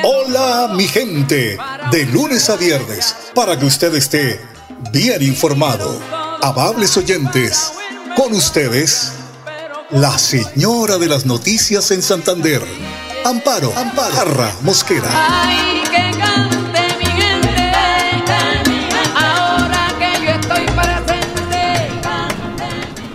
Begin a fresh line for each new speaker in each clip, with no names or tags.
Hola mi gente, de lunes a viernes, para que usted esté bien informado. Amables oyentes, con ustedes, la señora de las noticias en Santander, Amparo, Amparo, Jarra Mosquera.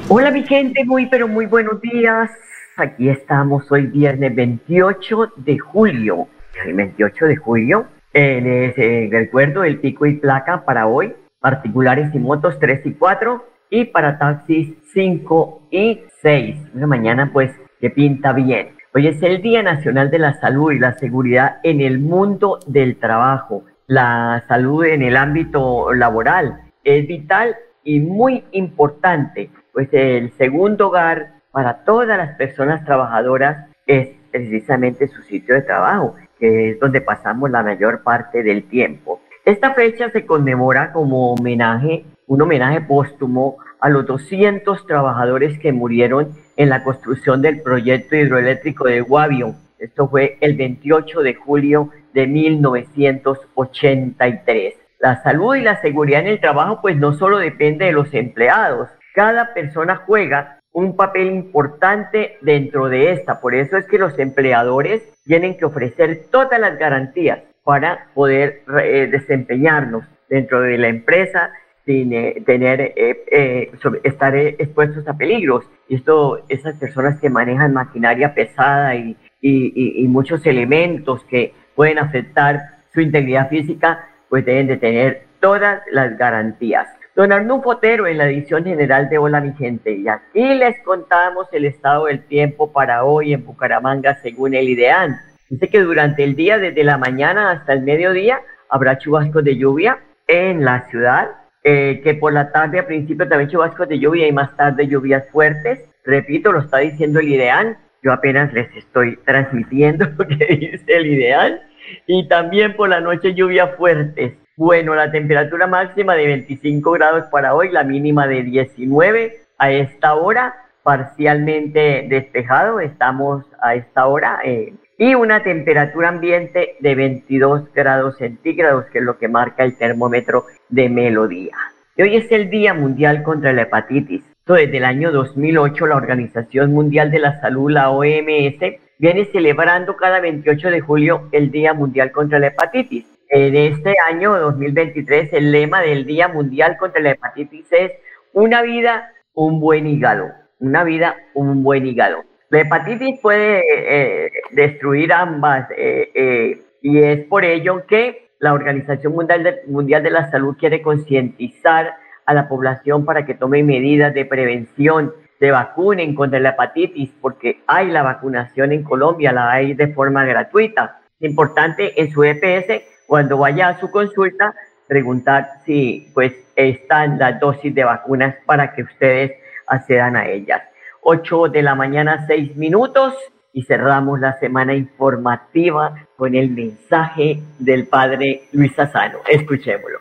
Hola mi gente, muy pero muy buenos días. Aquí estamos hoy viernes 28 de julio el 28 de julio. En ese recuerdo el pico y placa para hoy, particulares y motos 3 y 4 y para taxis 5 y 6. Una mañana pues que pinta bien. Hoy es el Día Nacional de la Salud y la Seguridad en el mundo del trabajo. La salud en el ámbito laboral es vital y muy importante, pues el segundo hogar para todas las personas trabajadoras es precisamente su sitio de trabajo que es donde pasamos la mayor parte del tiempo. Esta fecha se conmemora como homenaje, un homenaje póstumo a los 200 trabajadores que murieron en la construcción del proyecto hidroeléctrico de Guavio. Esto fue el 28 de julio de 1983. La salud y la seguridad en el trabajo pues no solo depende de los empleados, cada persona juega un papel importante dentro de esta. Por eso es que los empleadores tienen que ofrecer todas las garantías para poder eh, desempeñarnos dentro de la empresa sin eh, tener eh, eh estar expuestos a peligros. Y esto, esas personas que manejan maquinaria pesada y, y, y, muchos elementos que pueden afectar su integridad física, pues deben de tener todas las garantías. Don Arnulfo Fotero en la edición general de Hola mi gente. Y aquí les contamos el estado del tiempo para hoy en Bucaramanga según el IDEAN. Dice que durante el día, desde la mañana hasta el mediodía, habrá chubascos de lluvia en la ciudad. Eh, que por la tarde a principio también chubascos de lluvia y más tarde lluvias fuertes. Repito, lo está diciendo el IDEAN. Yo apenas les estoy transmitiendo lo que dice el IDEAN. Y también por la noche lluvias fuertes. Bueno, la temperatura máxima de 25 grados para hoy, la mínima de 19 a esta hora, parcialmente despejado, estamos a esta hora, eh, y una temperatura ambiente de 22 grados centígrados, que es lo que marca el termómetro de melodía. Hoy es el Día Mundial contra la Hepatitis. Desde el año 2008, la Organización Mundial de la Salud, la OMS, viene celebrando cada 28 de julio el Día Mundial contra la Hepatitis. En este año 2023, el lema del Día Mundial contra la Hepatitis es una vida, un buen hígado. Una vida, un buen hígado. La hepatitis puede eh, destruir ambas eh, eh, y es por ello que la Organización Mundial de, Mundial de la Salud quiere concientizar a la población para que tome medidas de prevención, se vacunen contra la hepatitis, porque hay la vacunación en Colombia, la hay de forma gratuita. Importante en su EPS cuando vaya a su consulta, preguntar si pues están las dosis de vacunas para que ustedes accedan a ellas. 8 de la mañana, 6 minutos y cerramos la semana informativa con el mensaje del padre Luis Asano. Escuchémoslo.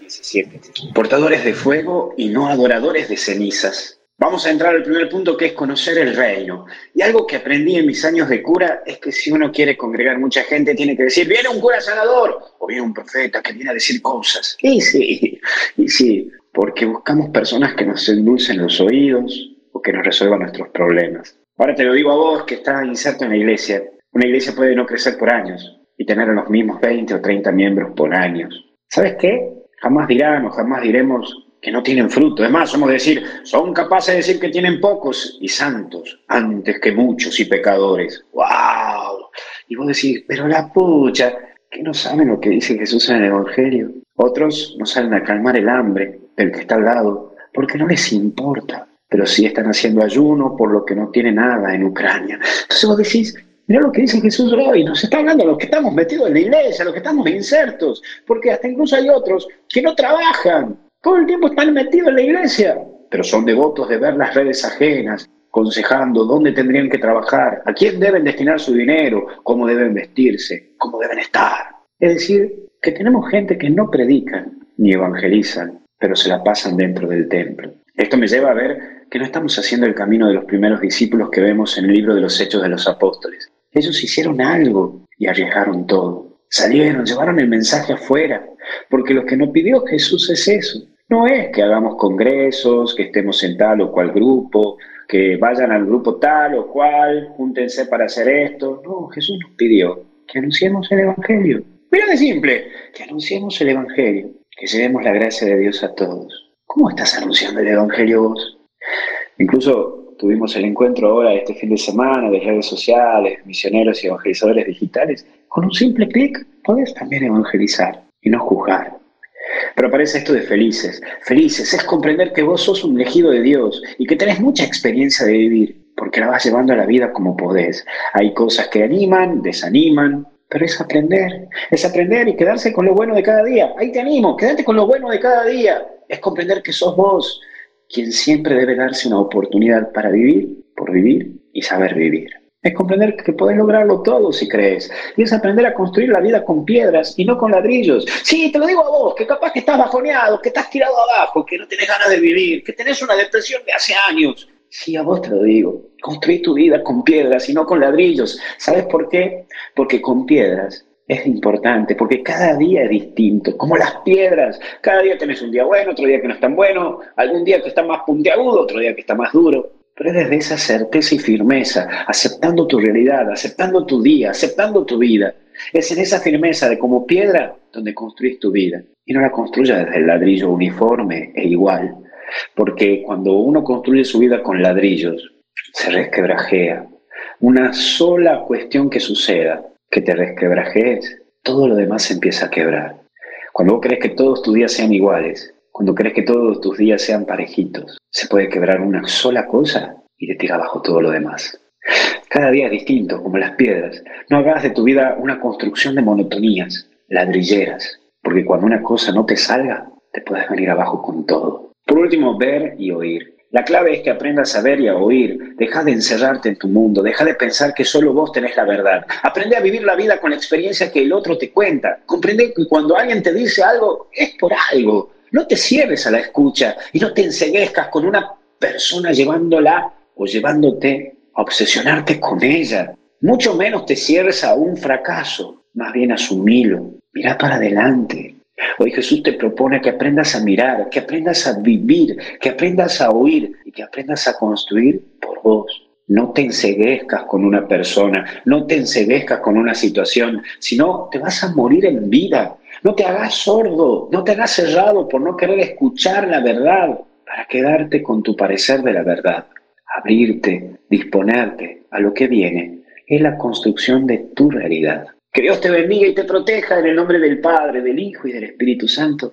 17. Portadores de fuego y no adoradores de cenizas Vamos a entrar al primer punto que es conocer el reino. Y algo que aprendí en mis años de cura es que si uno quiere congregar mucha gente, tiene que decir, viene un cura sanador o viene un profeta que viene a decir cosas. Y sí, y sí, porque buscamos personas que nos endulcen los oídos o que nos resuelvan nuestros problemas. Ahora te lo digo a vos que estás inserto en la iglesia. Una iglesia puede no crecer por años y tener los mismos 20 o 30 miembros por años. ¿Sabes qué? Jamás dirán o jamás diremos que no tienen fruto. Es más, somos decir, son capaces de decir que tienen pocos y santos antes que muchos y pecadores. ¡Wow! Y vos decís, pero la pucha, que no saben lo que dice Jesús en el Evangelio. Otros no salen a calmar el hambre del que está al lado, porque no les importa, pero sí están haciendo ayuno por lo que no tiene nada en Ucrania. Entonces vos decís, Mira lo que dice Jesús hoy, nos está hablando a los que estamos metidos en la iglesia, a los que estamos insertos, porque hasta incluso hay otros que no trabajan, todo el tiempo están metidos en la iglesia, pero son devotos de ver las redes ajenas, aconsejando dónde tendrían que trabajar, a quién deben destinar su dinero, cómo deben vestirse, cómo deben estar. Es decir, que tenemos gente que no predican ni evangelizan, pero se la pasan dentro del templo. Esto me lleva a ver que no estamos haciendo el camino de los primeros discípulos que vemos en el libro de los Hechos de los Apóstoles. Ellos hicieron algo y arriesgaron todo. Salieron, llevaron el mensaje afuera, porque lo que nos pidió Jesús es eso. No es que hagamos congresos, que estemos en tal o cual grupo, que vayan al grupo tal o cual, júntense para hacer esto. No, Jesús nos pidió que anunciemos el Evangelio. Mira de simple, que anunciemos el Evangelio, que llevemos la gracia de Dios a todos. ¿Cómo estás anunciando el Evangelio vos? Incluso tuvimos el encuentro ahora este fin de semana de redes sociales, misioneros y evangelizadores digitales. Con un simple clic podés también evangelizar y no juzgar. Pero aparece esto de felices. Felices es comprender que vos sos un elegido de Dios y que tenés mucha experiencia de vivir, porque la vas llevando a la vida como podés. Hay cosas que animan, desaniman, pero es aprender. Es aprender y quedarse con lo bueno de cada día. Ahí te animo, quédate con lo bueno de cada día. Es comprender que sos vos, quien siempre debe darse una oportunidad para vivir, por vivir y saber vivir. Es comprender que podés lograrlo todo si crees. Y es aprender a construir la vida con piedras y no con ladrillos. Sí, te lo digo a vos, que capaz que estás bajoneado, que estás tirado abajo, que no tenés ganas de vivir, que tenés una depresión de hace años. Sí, a vos te lo digo. Construí tu vida con piedras y no con ladrillos. ¿Sabes por qué? Porque con piedras es importante porque cada día es distinto, como las piedras. Cada día tenés un día bueno, otro día que no es tan bueno, algún día que está más puntiagudo, otro día que está más duro. Pero es desde esa certeza y firmeza, aceptando tu realidad, aceptando tu día, aceptando tu vida. Es en esa firmeza de como piedra donde construís tu vida. Y no la construyas desde el ladrillo uniforme e igual. Porque cuando uno construye su vida con ladrillos, se resquebrajea. Una sola cuestión que suceda que te resquebrajes, todo lo demás se empieza a quebrar. Cuando crees que todos tus días sean iguales, cuando crees que todos tus días sean parejitos, se puede quebrar una sola cosa y te tira abajo todo lo demás. Cada día es distinto, como las piedras. No hagas de tu vida una construcción de monotonías, ladrilleras, porque cuando una cosa no te salga, te puedes venir abajo con todo. Por último, ver y oír. La clave es que aprendas a ver y a oír. Deja de encerrarte en tu mundo. Deja de pensar que solo vos tenés la verdad. Aprende a vivir la vida con la experiencia que el otro te cuenta. Comprende que cuando alguien te dice algo, es por algo. No te cierres a la escucha y no te enseguezcas con una persona llevándola o llevándote a obsesionarte con ella. Mucho menos te cierres a un fracaso. Más bien asumilo. Mira para adelante. Hoy Jesús te propone que aprendas a mirar, que aprendas a vivir, que aprendas a oír y que aprendas a construir por vos. No te enseguezcas con una persona, no te enseguezcas con una situación, sino te vas a morir en vida. No te hagas sordo, no te hagas cerrado por no querer escuchar la verdad para quedarte con tu parecer de la verdad. Abrirte, disponerte a lo que viene es la construcción de tu realidad. Que Dios te bendiga y te proteja en el nombre del Padre, del Hijo y del Espíritu Santo.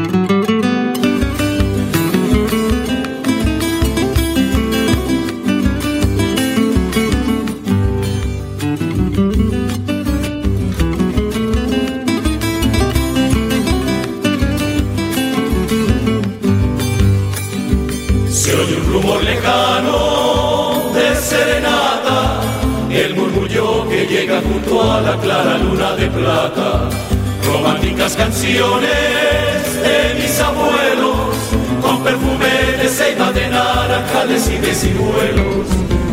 Llega junto a la clara luna de plata. Románticas canciones de mis abuelos, con perfume de ceiba de naranjales y de ciruelos.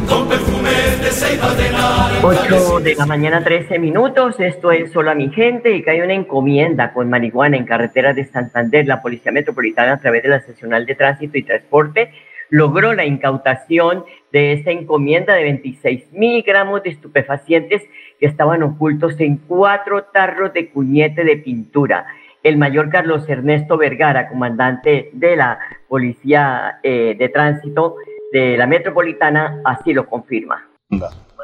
Con perfume de ceiba de naranjales.
8 de la mañana, 13 minutos. Esto es Solo a mi gente. Y que hay una encomienda con marihuana en carreteras de Santander. La Policía Metropolitana, a través de la Seccional de Tránsito y Transporte, logró la incautación de esta encomienda de 26 mil gramos de estupefacientes que estaban ocultos en cuatro tarros de cuñete de pintura. El mayor Carlos Ernesto Vergara, comandante de la Policía eh, de Tránsito de la Metropolitana, así lo confirma.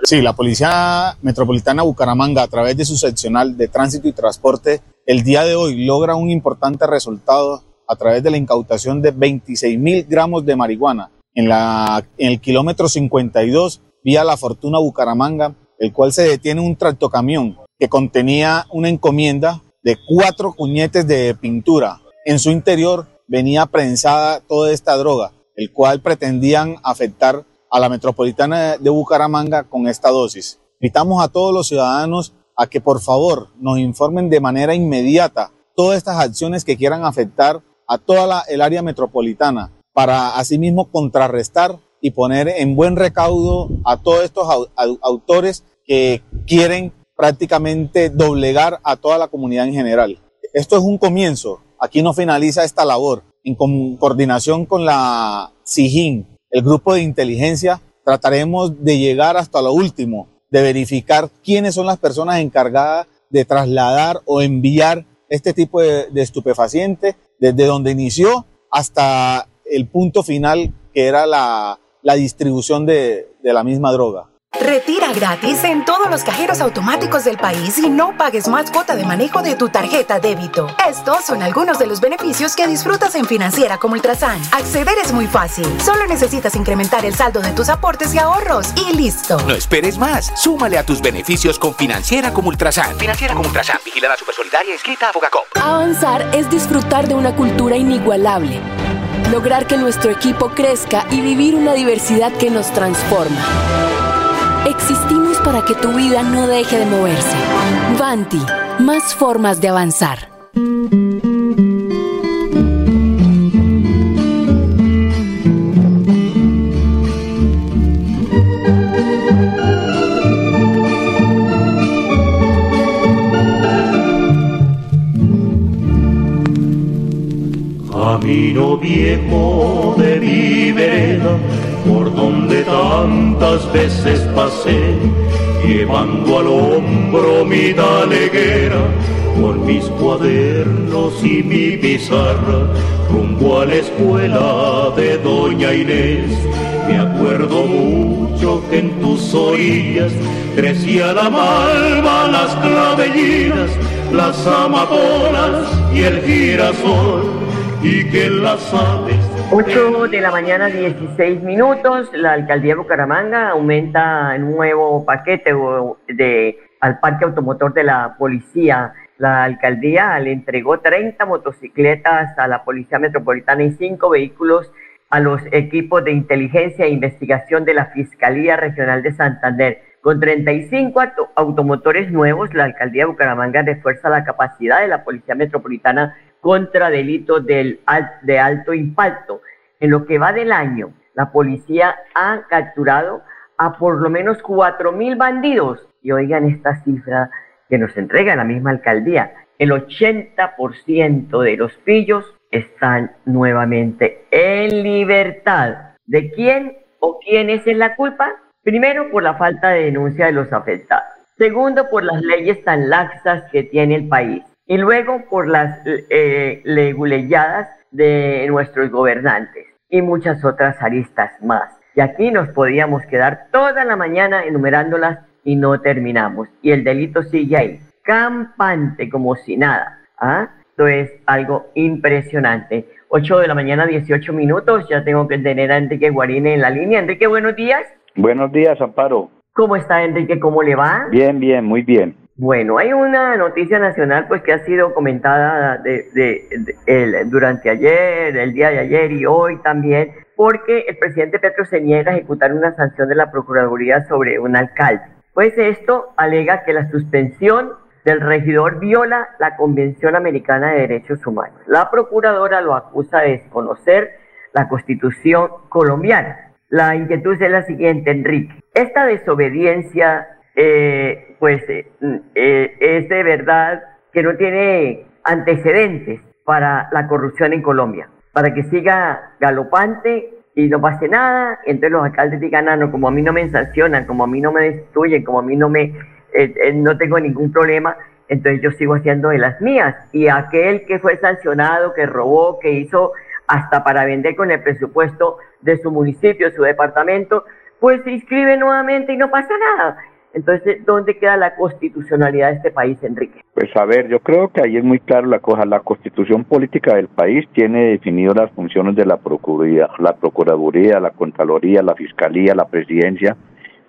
Sí, la Policía Metropolitana Bucaramanga, a través de su seccional de Tránsito y Transporte, el día de hoy logra un importante resultado a través de la incautación de 26 mil gramos de marihuana en, la, en el kilómetro 52 vía La Fortuna Bucaramanga, el cual se detiene un tractocamión que contenía una encomienda de cuatro cuñetes de pintura. En su interior venía prensada toda esta droga, el cual pretendían afectar a la metropolitana de Bucaramanga con esta dosis. Invitamos a todos los ciudadanos a que por favor nos informen de manera inmediata todas estas acciones que quieran afectar a toda el área metropolitana para asimismo contrarrestar y poner en buen recaudo a todos estos autores que quieren prácticamente doblegar a toda la comunidad en general. Esto es un comienzo, aquí no finaliza esta labor. En coordinación con la SIGIN, el grupo de inteligencia, trataremos de llegar hasta lo último, de verificar quiénes son las personas encargadas de trasladar o enviar este tipo de, de estupefaciente desde donde inició hasta el punto final que era la, la distribución de, de la misma droga.
Retira gratis en todos los cajeros automáticos del país y no pagues más cuota de manejo de tu tarjeta débito. Estos son algunos de los beneficios que disfrutas en Financiera como Ultrasan. Acceder es muy fácil. Solo necesitas incrementar el saldo de tus aportes y ahorros y listo.
No esperes más. Súmale a tus beneficios con Financiera como Ultrasan. Financiera como Ultrasan. Vigilada Supersolidaria escrita a Fogacop.
Avanzar es disfrutar de una cultura inigualable. Lograr que nuestro equipo crezca y vivir una diversidad que nos transforma. Existimos para que tu vida no deje de moverse. Vanti, más formas de avanzar.
Camino viejo de mi vereda por donde tantas veces pasé, llevando al hombro mi daleguera, con mis cuadernos y mi pizarra, rumbo a la escuela de Doña Inés. Me acuerdo mucho que en tus orillas crecía la malva, las clavellinas, las amapolas y el girasol, y que las aves
8 de la mañana, 16 minutos. La alcaldía de Bucaramanga aumenta un nuevo paquete de, al parque automotor de la policía. La alcaldía le entregó 30 motocicletas a la Policía Metropolitana y 5 vehículos a los equipos de inteligencia e investigación de la Fiscalía Regional de Santander. Con 35 automotores nuevos, la alcaldía de Bucaramanga refuerza la capacidad de la Policía Metropolitana contra delitos del, de alto impacto. En lo que va del año, la policía ha capturado a por lo menos cuatro mil bandidos. Y oigan esta cifra que nos entrega la misma alcaldía. El 80% de los pillos están nuevamente en libertad. ¿De quién o quién es la culpa? Primero, por la falta de denuncia de los afectados. Segundo, por las leyes tan laxas que tiene el país. Y luego por las eh, leguleyadas de nuestros gobernantes y muchas otras aristas más. Y aquí nos podíamos quedar toda la mañana enumerándolas y no terminamos. Y el delito sigue ahí, campante como si nada. ¿ah? Esto es algo impresionante. 8 de la mañana, 18 minutos. Ya tengo que tener a Enrique Guarine en la línea. Enrique, buenos días.
Buenos días, Amparo.
¿Cómo está Enrique? ¿Cómo le va?
Bien, bien, muy bien.
Bueno, hay una noticia nacional pues que ha sido comentada de, durante ayer, el día de ayer y hoy también, porque el presidente Petro se niega a ejecutar una sanción de la Procuraduría sobre un alcalde. Pues esto alega que la suspensión del regidor viola la Convención Americana de Derechos Humanos. La procuradora lo acusa de desconocer la Constitución colombiana. La inquietud es la siguiente, Enrique. Esta desobediencia eh, pues eh, eh, es de verdad que no tiene antecedentes para la corrupción en Colombia, para que siga galopante y no pase nada, entonces los alcaldes digan, ah, no, como a mí no me sancionan, como a mí no me destruyen, como a mí no me, no tengo ningún problema, entonces yo sigo haciendo de las mías. Y aquel que fue sancionado, que robó, que hizo hasta para vender con el presupuesto de su municipio, su departamento, pues se inscribe nuevamente y no pasa nada. Entonces, ¿dónde queda la constitucionalidad de este país, Enrique?
Pues a ver, yo creo que ahí es muy claro la cosa. La constitución política del país tiene definido las funciones de la Procuraduría, la Procuraduría, la Contraloría, la Fiscalía, la Presidencia,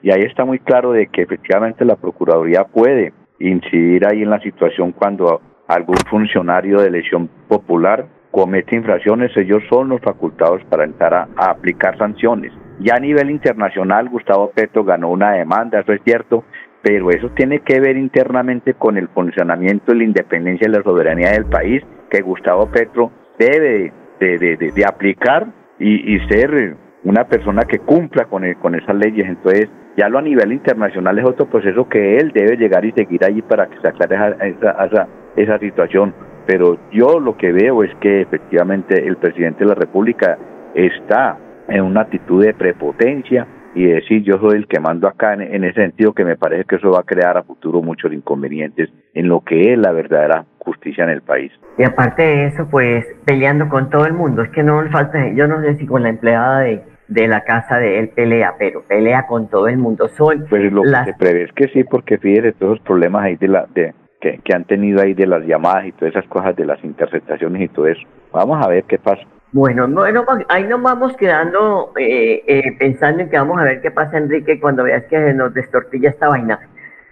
y ahí está muy claro de que efectivamente la Procuraduría puede incidir ahí en la situación cuando algún funcionario de elección popular comete infracciones, ellos son los facultados para entrar a aplicar sanciones. Ya a nivel internacional, Gustavo Petro ganó una demanda, eso es cierto, pero eso tiene que ver internamente con el funcionamiento la independencia y la soberanía del país, que Gustavo Petro debe de, aplicar y, ser una persona que cumpla con, con esas leyes. Entonces, ya lo a nivel internacional es otro proceso que él debe llegar y seguir allí para que se aclare esa, esa, esa situación. Pero yo lo que veo es que efectivamente el presidente de la República está en una actitud de prepotencia y decir yo soy el que mando acá en, ese sentido que me parece que eso va a crear a futuro muchos inconvenientes en lo que es la verdadera justicia en el país.
Y aparte de eso, pues peleando con todo el mundo, es que no le falta, yo no sé si con la empleada de, de la casa de él pelea, pero pelea con todo el mundo. Son
pues lo que se prevé es que sí, porque fíjese todos los problemas ahí de la de que, que han tenido ahí de las llamadas y todas esas cosas de las interceptaciones y todo eso. Vamos a ver qué pasa.
Bueno, bueno, ahí nos vamos quedando eh, eh, pensando en que vamos a ver qué pasa, Enrique, cuando veas que nos destortilla esta vaina.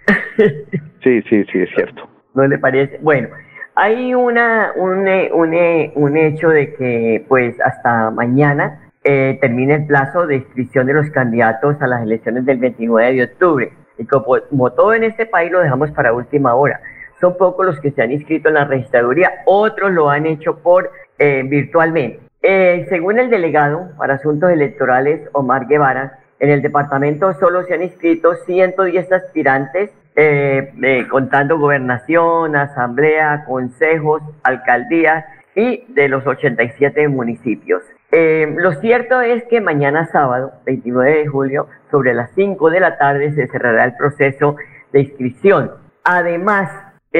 sí, sí, sí, es cierto.
¿No le parece? Bueno, hay una, un, eh, un, un hecho de que pues hasta mañana eh, termina el plazo de inscripción de los candidatos a las elecciones del 29 de octubre. Y como, como todo en este país lo dejamos para última hora. Son pocos los que se han inscrito en la registraduría, otros lo han hecho por virtualmente. Eh, según el delegado para asuntos electorales, Omar Guevara, en el departamento solo se han inscrito 110 aspirantes, eh, contando gobernación, asamblea, consejos, alcaldías y de los 87 municipios. Eh, lo cierto es que mañana sábado, 29 de julio, sobre las 5 de la tarde se cerrará el proceso de inscripción. Además,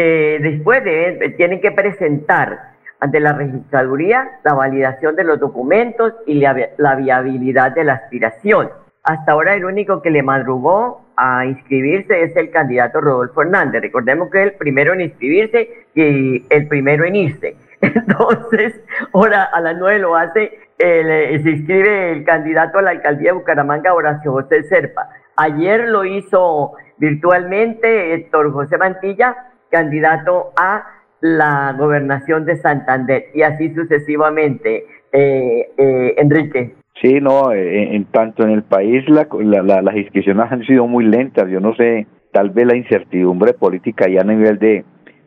después de, tienen que presentar ante la registraduría la validación de los documentos y la, viabilidad de la aspiración. Hasta ahora el único que le madrugó a inscribirse es el candidato Rodolfo Hernández. Recordemos que es el primero en inscribirse y el primero en irse. Entonces, ahora a las nueve lo hace, eh, se inscribe el candidato a la alcaldía de Bucaramanga, Horacio José Serpa. Ayer lo hizo virtualmente Héctor José Mantilla, candidato a la gobernación de Santander y así sucesivamente, eh, eh, Enrique.
Sí, no, eh, en, tanto en el país la, las inscripciones han sido muy lentas, yo no sé, tal vez la incertidumbre política ya a nivel de,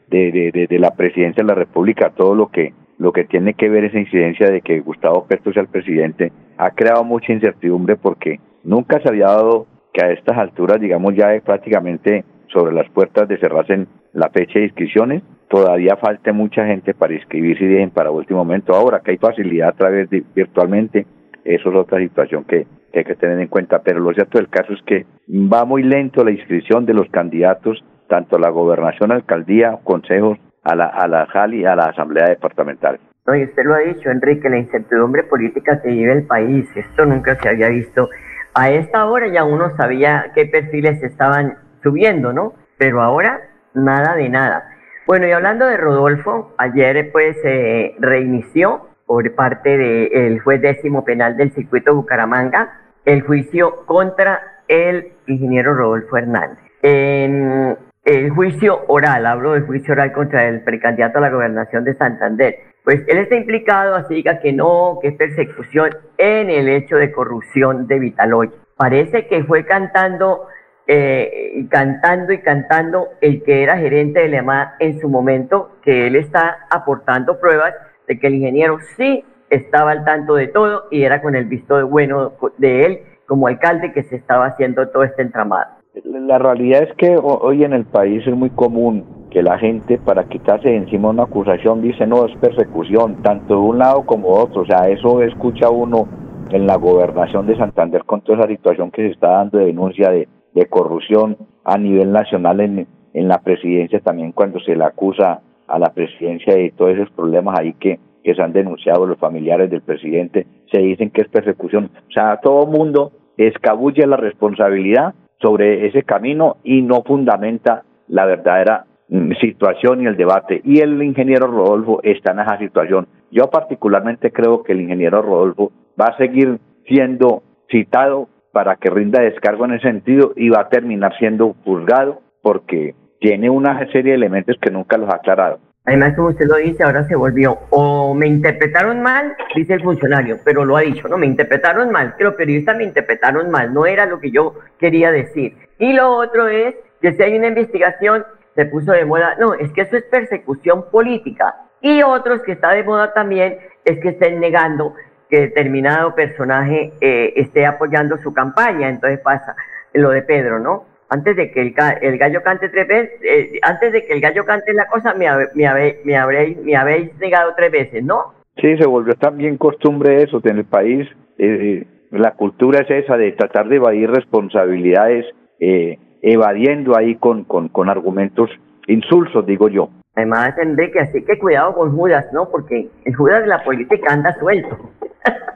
de, de, la presidencia de la República, todo lo que lo que tiene que ver esa incidencia de que Gustavo Petro sea el presidente, ha creado mucha incertidumbre porque nunca se había dado que a estas alturas, digamos ya prácticamente sobre las puertas de cerrarse la fecha de inscripciones, todavía falta mucha gente para inscribirse y dejen para último momento. Ahora que hay facilidad a través de virtualmente, eso es otra situación que, hay que tener en cuenta. Pero lo cierto del caso es que va muy lento la inscripción de los candidatos, tanto a la gobernación, alcaldía, consejos, a la, a la JAL y a la Asamblea Departamental.
No, y usted lo ha dicho, Enrique, la incertidumbre política que vive el país, esto nunca se había visto. A esta hora ya uno sabía qué perfiles estaban subiendo, ¿no? Pero ahora nada de nada. Bueno, y hablando de Rodolfo, ayer pues se reinició por parte del juez décimo penal del circuito Bucaramanga el juicio contra el ingeniero Rodolfo Hernández. En el juicio oral, hablo del juicio oral contra el precandidato a la gobernación de Santander, pues él está implicado, así diga que no, que es persecución en el hecho de corrupción de Vitaloy. Parece que fue cantando, eh, cantando y cantando el que era gerente de Lema en su momento, que él está aportando pruebas de que el ingeniero sí estaba al tanto de todo y era con el visto bueno de él como alcalde que se estaba haciendo todo este entramado.
La realidad es que hoy en el país es muy común que la gente para quitarse encima una acusación dice no es persecución, tanto de un lado como de otro, o sea, eso escucha uno en la gobernación de Santander con toda esa situación que se está dando de denuncia de, corrupción a nivel nacional en, en la presidencia también cuando se le acusa a la presidencia de todos esos problemas ahí que, que se han denunciado los familiares del presidente, se dicen que es persecución, o sea, todo mundo escabulle la responsabilidad sobre ese camino y no fundamenta la verdadera mm, situación y el debate. Y el ingeniero Rodolfo está en esa situación. Yo particularmente creo que el ingeniero Rodolfo va a seguir siendo citado para que rinda descargo en ese sentido y va a terminar siendo juzgado porque tiene una serie de elementos que nunca los ha aclarado.
Además, como usted lo dice, ahora se volvió, o me interpretaron mal, dice el funcionario, pero lo ha dicho, no, me interpretaron mal, que los periodistas me interpretaron mal, no era lo que yo quería decir. Y lo otro es que si hay una investigación, se puso de moda, no, es que eso es persecución política. Y otros que está de moda también es que estén negando que determinado personaje eh, esté apoyando su campaña, entonces pasa lo de Pedro, ¿no? antes de que el, gallo cante tres veces, eh, antes de que el gallo cante la cosa, me, me, me, habréis, me habéis negado tres veces, ¿no?
Sí, se volvió también costumbre eso en el país. Eh, la cultura es esa de tratar de evadir responsabilidades, eh, evadiendo ahí con, con, con argumentos insulsos, digo yo.
Además, Enrique, así que cuidado con Judas, ¿no? Porque el Judas de la política anda suelto.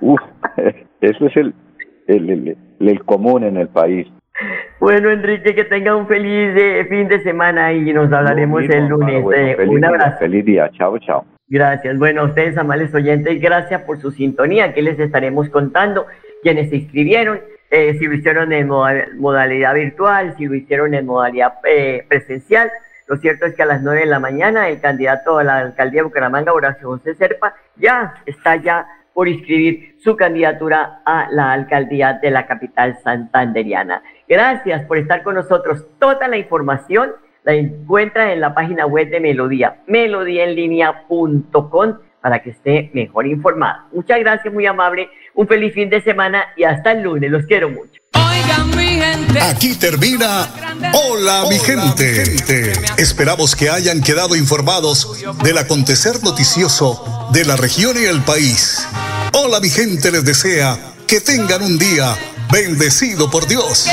Uf, eso es el, el, el común en el país.
Bueno, Enrique, que tenga un feliz eh, fin de semana y nos hablaremos el lunes.
Eh, un abrazo. feliz día. Chao, chao.
Gracias. Bueno, a ustedes, amables oyentes, gracias por su sintonía. que les estaremos contando? Quienes se inscribieron, eh, si lo hicieron en modalidad virtual, si lo hicieron en modalidad presencial. Lo cierto es que a las 9 de la mañana el candidato a la alcaldía de Bucaramanga, Horacio José Serpa, ya está ya por inscribir su candidatura a la alcaldía de la capital santanderiana. Gracias por estar con nosotros. Toda la información la encuentra en la página web de Melodía, melodíaenlínea.com para que esté mejor informada. Muchas gracias, muy amable. Un feliz fin de semana y hasta el lunes. Los quiero mucho.
Aquí termina Hola, mi gente. Esperamos que hayan quedado informados del acontecer noticioso de la región y el país. Hola, mi gente les desea que tengan un día bendecido por Dios.